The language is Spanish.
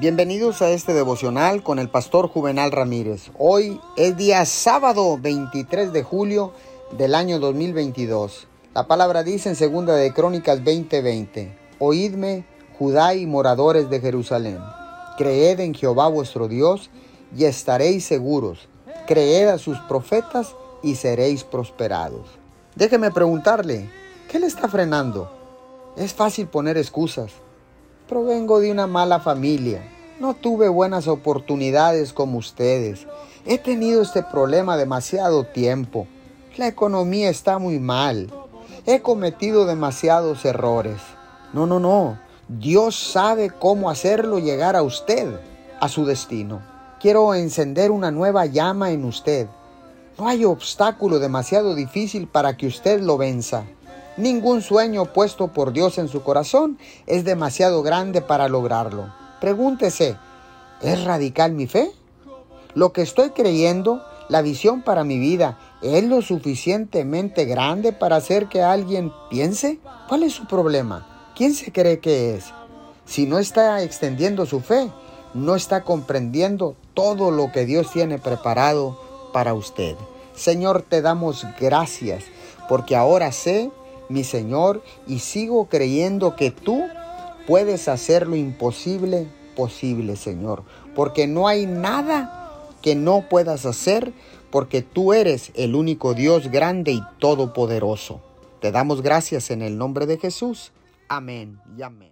Bienvenidos a este devocional con el pastor Juvenal Ramírez. Hoy es día sábado 23 de julio del año 2022. La palabra dice en segunda de Crónicas 20:20, Oídme, Judá y moradores de Jerusalén. Creed en Jehová vuestro Dios y estaréis seguros. Creed a sus profetas y seréis prosperados. Déjeme preguntarle, ¿qué le está frenando? Es fácil poner excusas. Provengo de una mala familia. No tuve buenas oportunidades como ustedes. He tenido este problema demasiado tiempo. La economía está muy mal. He cometido demasiados errores. No, no, no. Dios sabe cómo hacerlo llegar a usted, a su destino. Quiero encender una nueva llama en usted. No hay obstáculo demasiado difícil para que usted lo venza. Ningún sueño puesto por Dios en su corazón es demasiado grande para lograrlo. Pregúntese, ¿es radical mi fe? Lo que estoy creyendo, la visión para mi vida, ¿es lo suficientemente grande para hacer que alguien piense? ¿Cuál es su problema? ¿Quién se cree que es? Si no está extendiendo su fe, no está comprendiendo todo lo que Dios tiene preparado para usted. Señor, te damos gracias porque ahora sé mi Señor, y sigo creyendo que tú puedes hacer lo imposible posible, Señor, porque no hay nada que no puedas hacer, porque tú eres el único Dios grande y todopoderoso. Te damos gracias en el nombre de Jesús. Amén y amén.